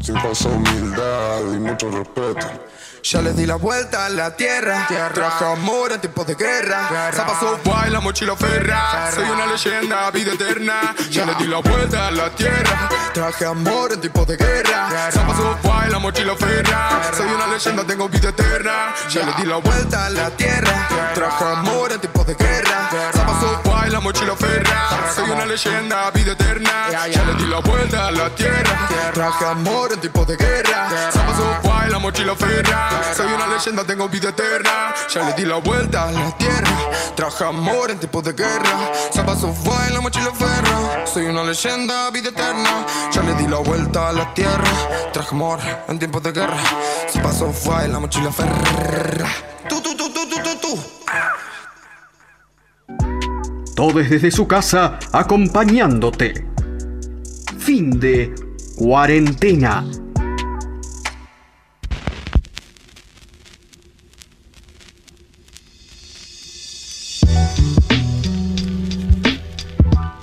Sin falsa humildad y mucho respeto. Ya les di la vuelta a la tierra. Traje amor en tiempos de guerra. Zapa sofá y la mochila ferra. Soy una leyenda, vida eterna. Ya les di la vuelta a la tierra. Traje amor en tiempos de guerra. Zapa sofá y la mochila ferra. Soy una leyenda, tengo vida eterna. Ya les di la vuelta a la tierra. Traje amor en tiempos de guerra. Zapa sofá y la mochila ferra. Soy una leyenda, vida eterna. Ya les di la vuelta a la tierra. Traje amor en tiempos de guerra. Zapa sofá y la mochila ferra. Soy una leyenda, tengo vida eterna. Ya le di la vuelta a la tierra. Traje amor en tiempos de guerra. Zapa sofá y la mochila ferra. Soy una leyenda, vida eterna. Ya le di la vuelta a la tierra. Traje amor en tiempos de guerra. Zapa sofá y la mochila ferra. Tú, tú, tú, tú, tú, tú, tú. Todes desde su casa acompañándote. Fin de cuarentena.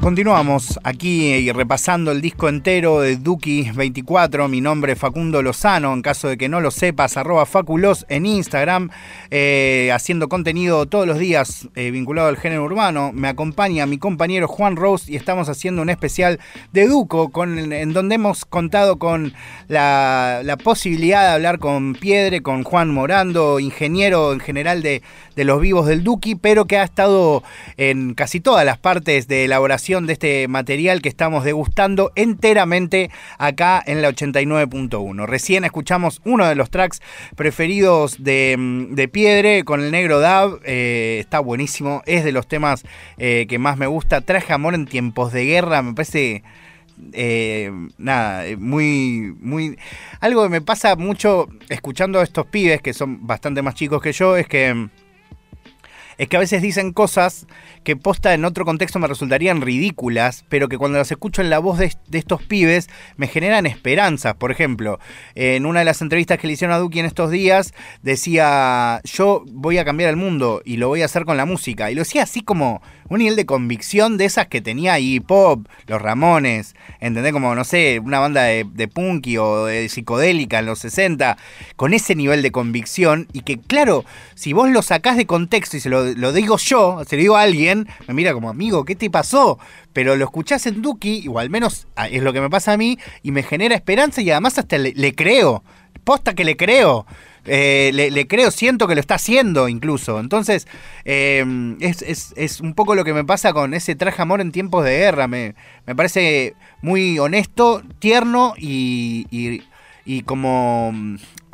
Continuamos aquí repasando el disco entero de Duki 24. Mi nombre es Facundo Lozano. En caso de que no lo sepas, arroba Faculos en Instagram, eh, haciendo contenido todos los días eh, vinculado al género urbano. Me acompaña mi compañero Juan Rose y estamos haciendo un especial de Duco, en donde hemos contado con la, la posibilidad de hablar con Piedre, con Juan Morando, ingeniero en general de, de los vivos del Duki, pero que ha estado en casi todas las partes de elaboración de este material que estamos degustando enteramente acá en la 89.1. Recién escuchamos uno de los tracks preferidos de, de Piedre con el negro Dab. Eh, está buenísimo, es de los temas eh, que más me gusta. Traje amor en tiempos de guerra, me parece... Eh, nada, muy, muy. Algo que me pasa mucho escuchando a estos pibes que son bastante más chicos que yo es que. Es que a veces dicen cosas que posta en otro contexto me resultarían ridículas, pero que cuando las escucho en la voz de, de, estos pibes me generan esperanzas. Por ejemplo, en una de las entrevistas que le hicieron a Duki en estos días, decía, yo voy a cambiar el mundo y lo voy a hacer con la música. Y lo decía así como un nivel de convicción de esas que tenía hip hop, los Ramones, ¿entendés? Como, no sé, una banda de, punky o de psicodélica en los 60, con ese nivel de convicción y que, claro, si vos lo sacás de contexto y se lo, lo digo yo, se lo digo a alguien, me mira como, amigo, ¿qué te pasó? Pero lo escuchás en Duki, o al menos es lo que me pasa a mí, y me genera esperanza y además hasta le, le creo. Posta que le creo. Eh, le, creo, siento que lo está haciendo incluso. Entonces, eh, es, es, es, un poco lo que me pasa con ese traje amor en tiempos de guerra. Me, me parece muy honesto, tierno y, y como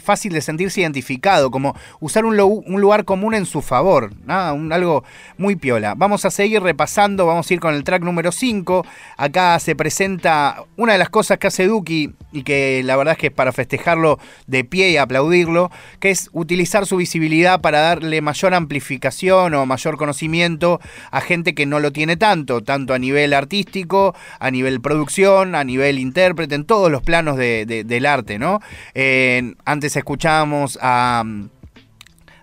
fácil de sentirse identificado, como usar un, lugar común en su favor, algo muy piola. Vamos a seguir repasando, vamos a ir con el track número 5. Acá se presenta una de las cosas que hace Duki y que la verdad es que es para festejarlo de pie y aplaudirlo, que es utilizar su visibilidad para darle mayor amplificación o mayor conocimiento a gente que no lo tiene tanto, tanto a nivel artístico, a nivel producción, a nivel intérprete, en todos los planos del arte, ¿no? Eh, antes escuchábamos a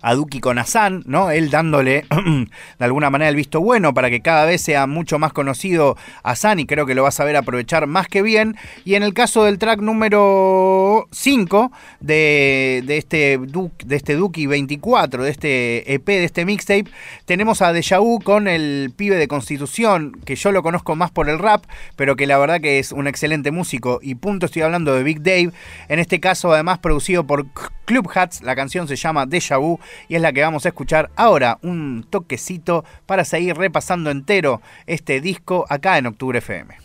a Duki con Asan, ¿no? Él dándole [CLEARS THROAT] de alguna manera el visto bueno para que cada vez sea mucho más conocido Asan y creo que lo va a saber aprovechar más que bien. Y en el caso del track número 5 de, este, de este Duki 24, de este EP, de este mixtape, tenemos a Deja con el pibe de Constitución, que yo lo conozco más por el rap, pero que la verdad que es un excelente músico. Y punto, estoy hablando de Big Dave, en este caso además producido por Club Hats, la canción se llama Deja Vu y es la que vamos a escuchar ahora, un toquecito para seguir repasando entero este disco acá en Octubre FM.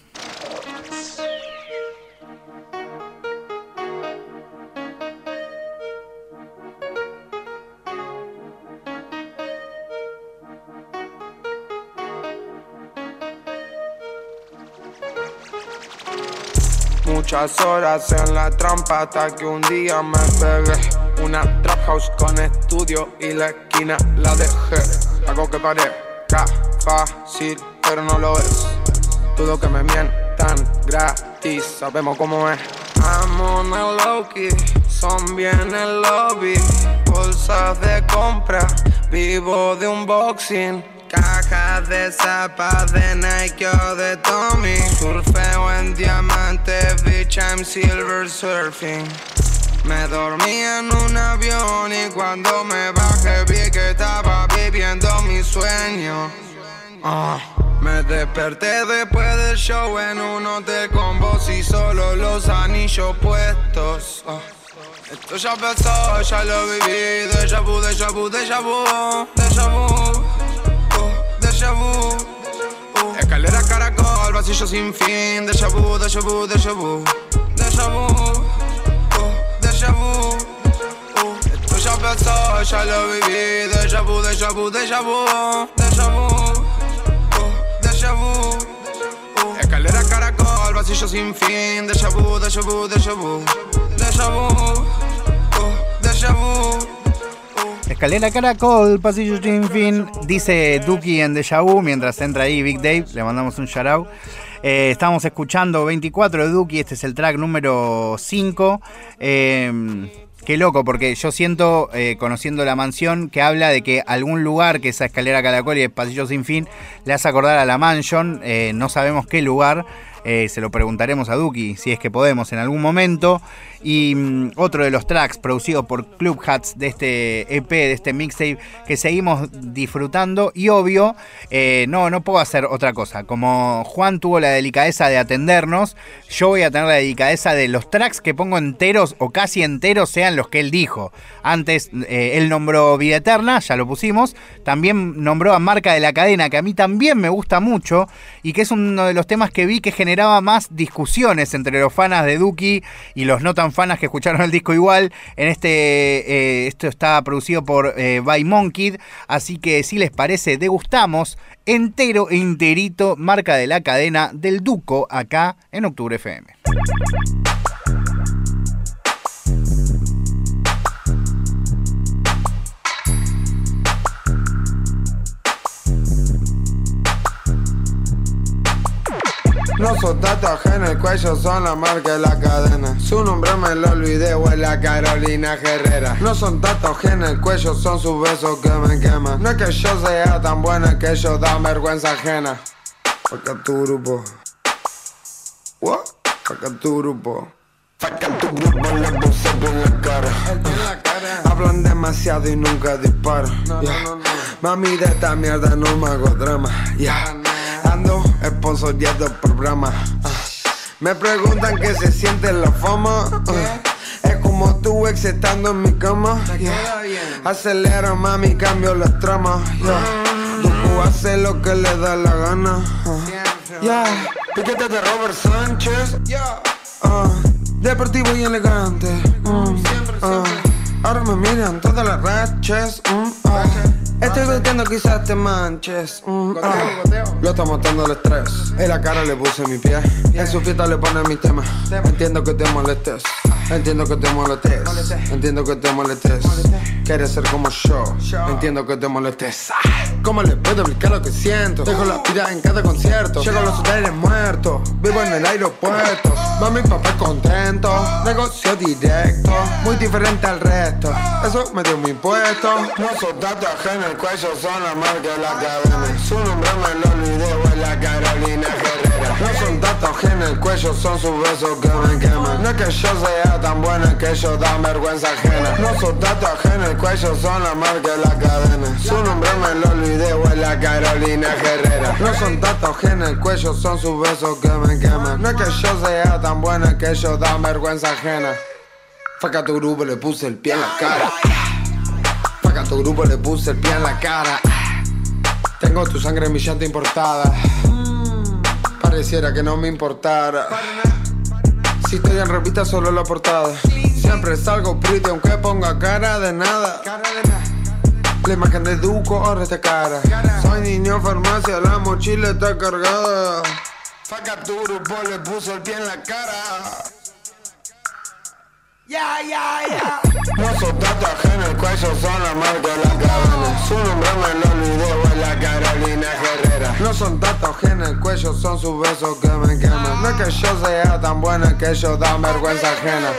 Muchas horas en la trampa hasta que un día me pegué una trap house con estudio y la esquina la dejé. Hago que parezca fácil, pero no lo es. Todo que me mientan gratis, sabemos cómo es. Amo el Loki, son bien el lobby. Bolsas de compra, vivo de unboxing. De zapas de Nike o de Tommy. Surfeo en diamantes, bitch, I'm silver surfing. Me dormí en un avión y cuando me bajé vi que estaba viviendo mi sueño. Ah, me desperté después del show en un hotel con voz y solo los anillos puestos. Ah, esto ya pasó, ya lo viví. Deja vu, deja vu, deja vu, deja vu, deja vu. Uh. Escalera caracol, vacío sin fin. Deja vu, deja vu, deja vu, deja vu. ya lo viví. Déjà vu, déjà vu, déjà vu, déjà vu, uh, déjà vu. Escalera caracol, pasillo sin fin. Déjà vu, déjà vu, déjà vu, déjà vu, déjà vu. Escalera Caracol, pasillo sin fin, dice Duki en Deja Vu mientras entra ahí Big Dave, le mandamos un shout out. Eh, estamos escuchando 24 de Duki, este es el track número 5. Eh, Qué loco, porque yo siento, eh, conociendo la mansión, que habla de que algún lugar, que esa escalera caracol y el pasillo sin fin, le hace acordar a la mansión, eh, no sabemos qué lugar, se lo preguntaremos a Duki si es que podemos en algún momento. Y mm, otro de los tracks producido por Club Hats de este EP, de este mixtape que seguimos disfrutando. Y obvio, eh, no, no puedo hacer otra cosa. Como Juan tuvo la delicadeza de atendernos, yo voy a tener la delicadeza de los tracks que pongo enteros o casi enteros sean los que él dijo. Antes eh, él nombró Vida Eterna, ya lo pusimos. También nombró a Marca de la Cadena, que a mí también me gusta mucho y que es uno de los temas que vi que generaba más discusiones entre los fanas de Duki y los no tan fanas que escucharon el disco igual. En este, eh, esto está producido por eh, By Monkey, así que si les parece, degustamos entero e enterito, marca de la cadena del Duco, acá en Octubre FM. No son tatuajes en el cuello, son la marca de la cadena. Su nombre me lo olvidé, huele a Carolina Herrera. No son tatuajes en el cuello, son sus besos que me queman. No es que yo sea tan buena, que ellos dan vergüenza ajena. Porque tu grupo. What? Porque tu grupo. Porque tu grupo le puse por la cara. Hablan demasiado y nunca disparan. Mami, de esta mierda no me hago drama. Yeah el programa. Me preguntan qué se siente la fama. Es como tu ex estando en mi cama. Acelera, mami, cambio las tramas. Yeah. hace lo que le da la gana. Yeah. Piquete de Robert Sánchez. Uh, deportivo y elegante. Uh, Ahora me miran todas las raches. Mm, ah. Estoy sintiendo quizás te manches. Mm, ah. Lo está matando el estrés. En la cara le puse mi pie. En su fiesta le pone mi tema. Entiendo que te molestes. Entiendo que te molestes. Entiendo que te molestes. Quieres ser como yo. Entiendo que te molestes. ¿Cómo le puedo explicar lo que siento? Dejo la vida en cada concierto. Llego a los hoteles muertos. Vivo en el aeropuerto. Mami y papá contento. Negocio directo. Muy diferente al resto. Eso me dio mi impuesto. No soy en el cuello, son la marca de la cadena. Su nombre me lo olvidé, es la Carolina Herrera. No son datos en el cuello, son sus besos que me queman. No es que yo sea tan buena que yo da vergüenza ajena. No son datos en el cuello, son la marca de la cadena. Su nombre me lo olvidé, es la Carolina Herrera. No son datos en el cuello, son sus besos que me queman. No es que yo sea tan buena que yo da vergüenza ajena. Faca tu grupo, le puse el pie en la cara. Faca tu grupo, le puse el pie en la cara. Tengo tu sangre en mi llanta importada. Pareciera que no me importara. Si estoy en revista, solo la portada. Siempre salgo pretty aunque ponga cara de nada. La imagen de Duco ahora está cara. Soy niño farmacia, la mochila está cargada. Faca tu grupo, le puse el pie en la cara. Ya, ya, ya. No son tatuajes en el cuello, son la marca de la cadena. Su nombre me lo olvidé, es la Carolina Herrera. No son tatuajes en el cuello, son sus besos que me queman. No es que yo sea tan buena que ellos dan vergüenza ajena.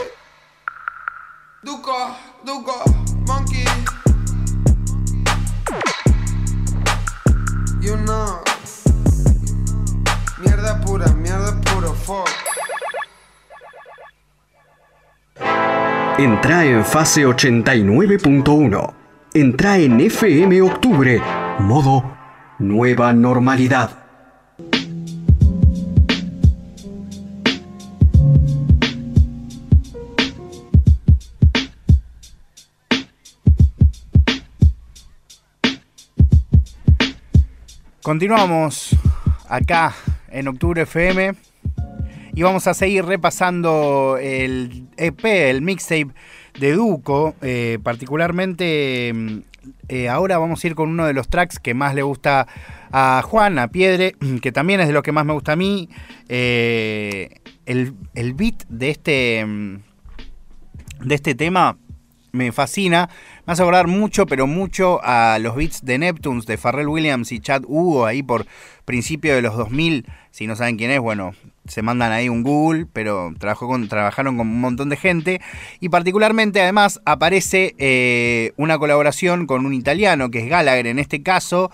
Duco, Duco, Monkey. You know. Mierda pura, mierda puro, fuck. Entra en fase 89.1. Entra en FM Octubre. Modo Nueva Normalidad. Continuamos acá en Octubre FM y vamos a seguir repasando el EP, el mixtape de Duco. Eh, particularmente, mm, eh, ahora vamos a ir con uno de los tracks que más le gusta a Juan, a Piedre, que también es de lo que más me gusta a mí. Eh, el, el, beat de este, mm, de este tema me fascina. Me hace acordar mucho, pero mucho a los beats de Neptunes, de Pharrell Williams y Chad Hugo, ahí por principio de los 2000. Si no saben quién es, bueno, se mandan ahí un Google, pero trabajó con, trabajaron con un montón de gente. Y particularmente, además, aparece eh, una colaboración con un italiano, que es Gallagher en este caso.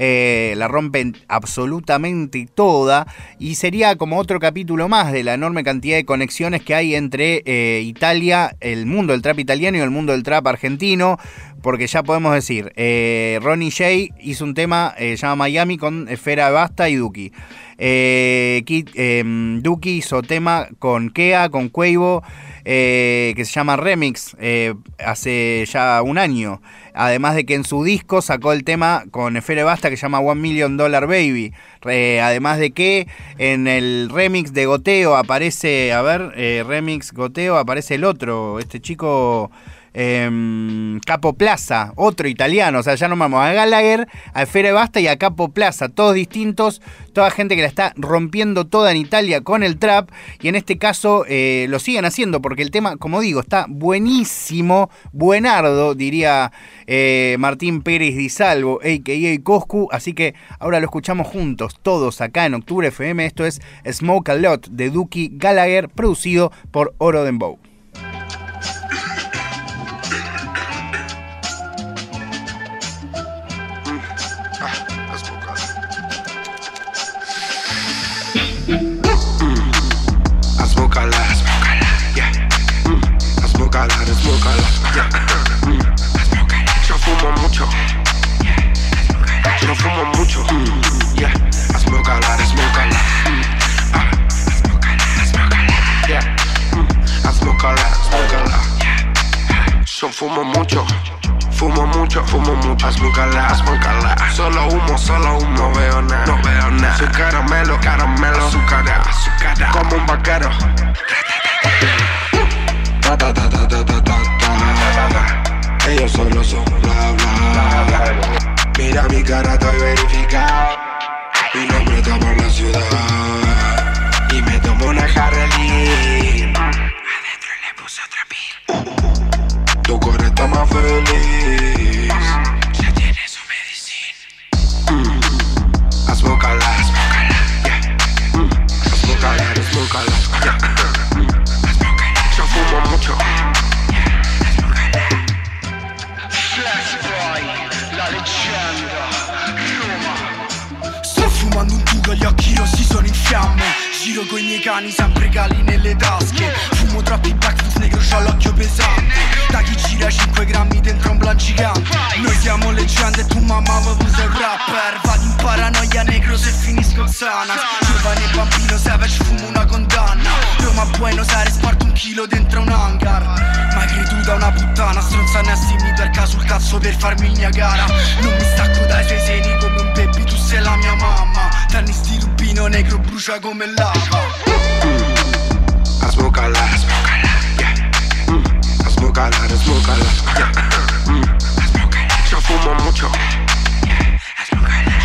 Eh, la rompen absolutamente toda y sería como otro capítulo más de la enorme cantidad de conexiones que hay entre eh, Italia, el mundo del trap italiano y el mundo del trap argentino, porque ya podemos decir, Ronnie J hizo un tema, se llama Miami con Esfera Basta y Duki. Eh, em, Duki hizo tema con Kea, con Cuevo, eh, que se llama Remix, eh, hace ya un año. Además de que en su disco sacó el tema con Efere Basta que se llama One Million Dollar Baby. además de que en el remix de Goteo aparece, a ver, remix Goteo, aparece el otro, este chico... Em, Capo Plaza, otro italiano, o sea, ya no vamos a Gallagher, a Fere Basta y a Capo Plaza, todos distintos, toda gente que la está rompiendo toda en Italia con el trap, y en este caso eh, lo siguen haciendo, porque el tema, como digo, está buenísimo, buenardo, diría eh, Martín Pérez Di Salvo, a.k.a. Coscu, así que ahora lo escuchamos juntos, todos acá en Octubre FM, esto es Smoke a Lot de Duki Gallagher, producido por Oro Dembow. Fumo mucho. Yeah. I smoke a lot, I smoke a lot. Yeah. I smoke a lot, smoke a lot. Yo fumo mucho. Fumo mucho, fumo mucho, smoke a lot, smoke a lot. Solo humo, solo humo, no veo nada, no veo nada. Su caramelo, caramelo, azúcar, azúcar, como un vaquero. Ellos solo son bla bla. Mira mi cara, estoy verificado. Mi nombre está por la ciudad. Y me tomo una Harley. Adentro le puse otra pila. Tu corazón está más feliz. Sono in fiamme. Giro con i miei cani, sempre cali nelle tasche. Fumo troppi backflip negro, c'ho l'occhio pesante. Da chi gira 5 grammi dentro un blan gigante. Noi siamo leggende tu mamma vuoi il rapper. Vado in paranoia negro se finisco il Xanax Giovane bambino savage fumo una condanna. Roma Buenos Aires porto un chilo dentro un hangar. Ma creduta una puttana Stronza nassi mi perca sul cazzo per farmi il gara Non mi stacco dai tuoi seni come un baby Tu sei la mia mamma. Danni sti rubino negro brucia come lava Azmócala, azmócala, yeah. Mm. Azmócala, azmócala, yeah. Mm. Yo fumo mucho.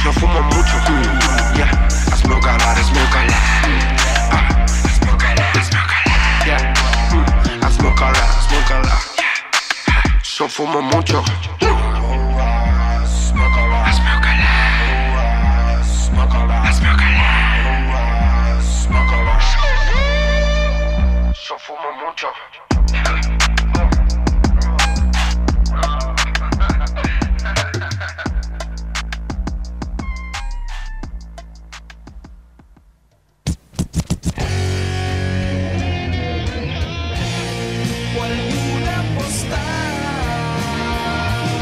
Yo fumo mucho. Mm. Yeah. Azmócala, azmócala. Ah. Azmócala, azmócala, yeah. Mm. Azmócala, azmócala. Yo fumo mucho. Mucho.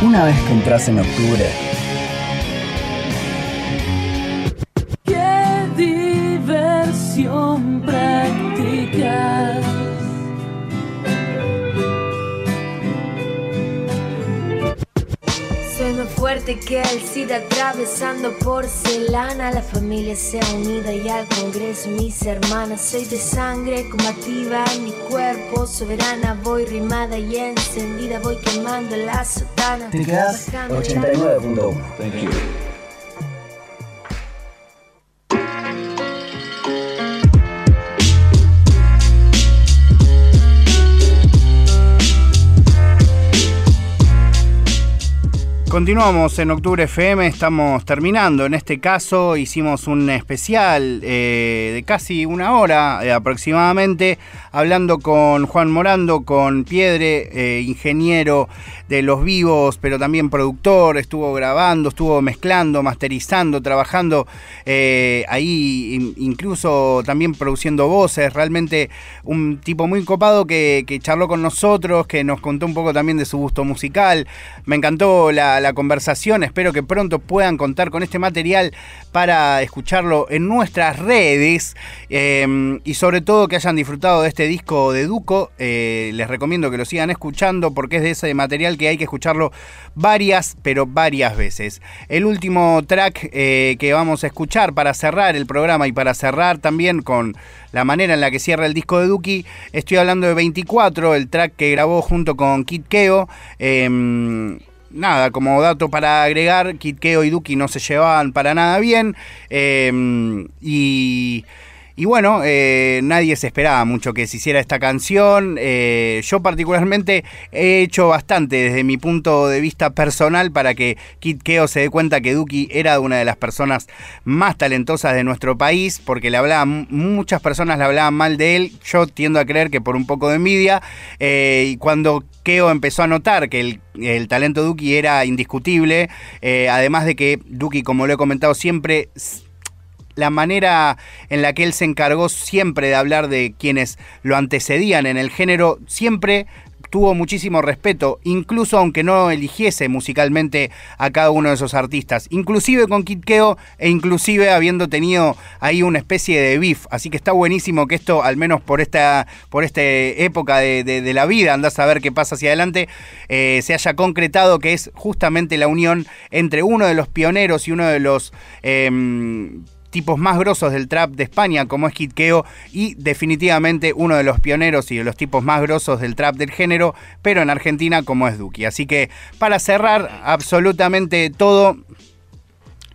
Una vez que entras en octubre, Que el SIDA atravesando porcelana La familia sea unida y al congreso mis hermanas Soy de sangre combativa en mi cuerpo Soberana voy rimada y encendida Voy quemando la sotana te quedas Bajando la- 89.1. Thank you. Continuamos en Octubre FM, estamos terminando. En este caso hicimos un especial eh, de casi una hora eh, aproximadamente, hablando con Juan Morando, con Piedre, eh, ingeniero de los vivos, pero también productor, estuvo grabando, estuvo mezclando, masterizando, trabajando ahí, in- incluso también produciendo voces. Realmente un tipo muy copado que charló con nosotros, que nos contó un poco también de su gusto musical. Me encantó la, la conversación, espero que pronto puedan contar con este material para escucharlo en nuestras redes eh, y sobre todo que hayan disfrutado de este disco de Duco. Eh, les recomiendo que lo sigan escuchando porque es de ese material que hay que escucharlo varias, pero varias veces. El último track eh, que vamos a escuchar para cerrar el programa y para cerrar también con la manera en la que cierra el disco de Duki, estoy hablando de 24, el track que grabó junto con Kid Keo. Em, nada, como dato para agregar, Kid Keo y Duki no se llevaban para nada bien. em, y. Y bueno, eh, nadie se esperaba mucho que se hiciera esta canción. Eh, yo particularmente he hecho bastante desde mi punto de vista personal para que Kid Keo se dé cuenta que Duki era una de las personas más talentosas de nuestro país, porque le hablaban, muchas personas le hablaban mal de él. Yo tiendo a creer que por un poco de envidia. Eh, y cuando Keo empezó a notar que el, el talento de Duki era indiscutible, además de que Duki, como lo he comentado siempre, la manera en la que él se encargó siempre de hablar de quienes lo antecedían en el género, siempre tuvo muchísimo respeto, incluso aunque no eligiese musicalmente a cada uno de esos artistas, inclusive con Kid Keo e inclusive habiendo tenido ahí una especie de beef, así que está buenísimo que esto, al menos por esta, por esta época de, la vida, andás a ver qué pasa hacia adelante, eh, se haya concretado que es justamente la unión entre uno de los pioneros y uno de los... em, tipos más grosos del trap de España, como es Kid Keo, y definitivamente uno de los pioneros y de los tipos más grosos del trap del género, pero en Argentina, como es Duki. Así que para cerrar absolutamente todo,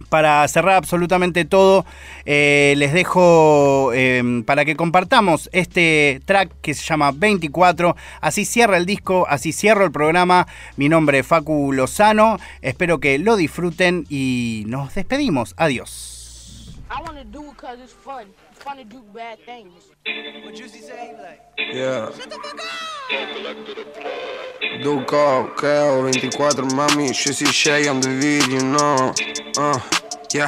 para cerrar absolutamente todo, eh, les dejo em, para que compartamos este track que se llama 24. Así cierra el disco, así cierro el programa. Mi nombre es Facu Lozano. Espero que lo disfruten y nos despedimos. Adiós. Yeah. Duco, Keo, 24, mami, Jesse Shay on the video, no. Uh, yeah.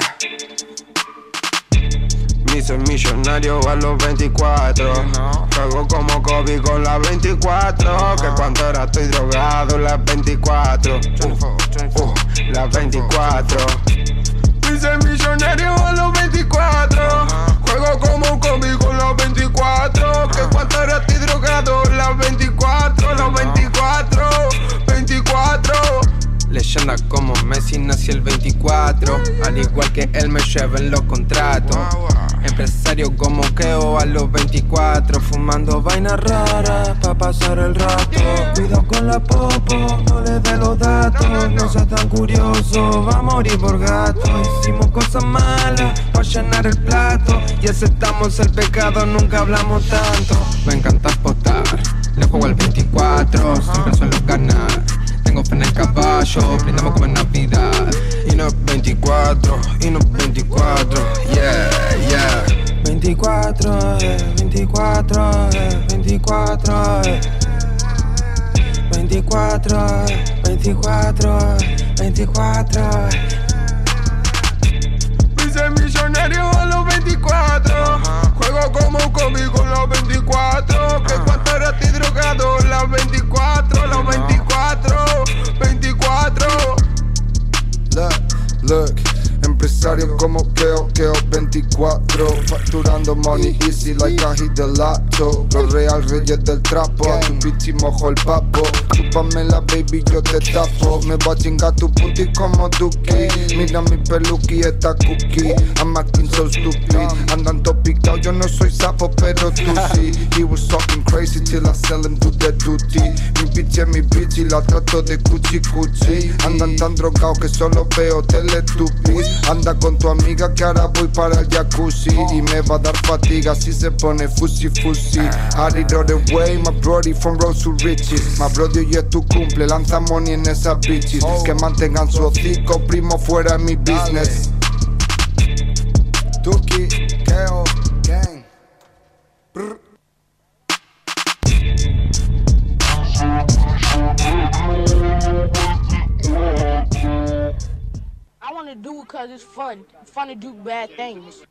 Me hice millonario a los 24. Juego como Kobe con la 24. Que cuando era estoy drogado, las 24. Uh, uh, las 24. Me hice millonario a los 24. Juego como un cómic con los 24. Que cuando era estoy drogado, las 24, las 24, 24. Leyenda como Messi nació el 24. Al igual que él me lleven los contratos. Empresario como Keo a los 24. Fumando vainas raras pa' pasar el rato. Cuidado con la popo, no le dé los datos. No seas tan curioso, va a morir por gato. Hicimos cosas malas pa' llenar el plato. Y aceptamos el pecado, nunca hablamos tanto. Me encanta apostar, le juego al 24. Siempre suelo ganar. Tengo fe en el caballo, brindamos como en Navidad. Y no 24, y no 24, yeah, yeah. 24, eh, 24, eh, 24, eh. 24, eh, 24, eh, 24. Hice millonario a los 24. Juego como un cómic con los 24. Que cuando era estoy drogado, las 24, las 24, 24. Look, look, empresario como Keo, Keo 24 Facturando money easy like I hit the lotto. Los real reyes del trapo, a tu bitch y mojo el papo. Chúpame la baby, yo te tapo Me voy a chingar tu puti como Duki. Mira mi peluqui, esta cookie. I'm acting so stupid. Andan picado, yo no soy sapo, pero tú sí He was talking crazy till I sell him to the duty. Mi bitch es mi bitch y la trato de cuchi cuchi Andan tan drogados que solo veo teletubbies Anda con tu amiga que ahora voy para el jacuzzi. Y me va a dar fatiga si se pone fusi fusi Harry the way, my brody from Rose to Riches. My brother hoy es tu cumple, lanza money en esas bitches. Que mantengan su hocico, primo, fuera mi business. Tuki, Keo, to do because it's fun. Fun to do bad things.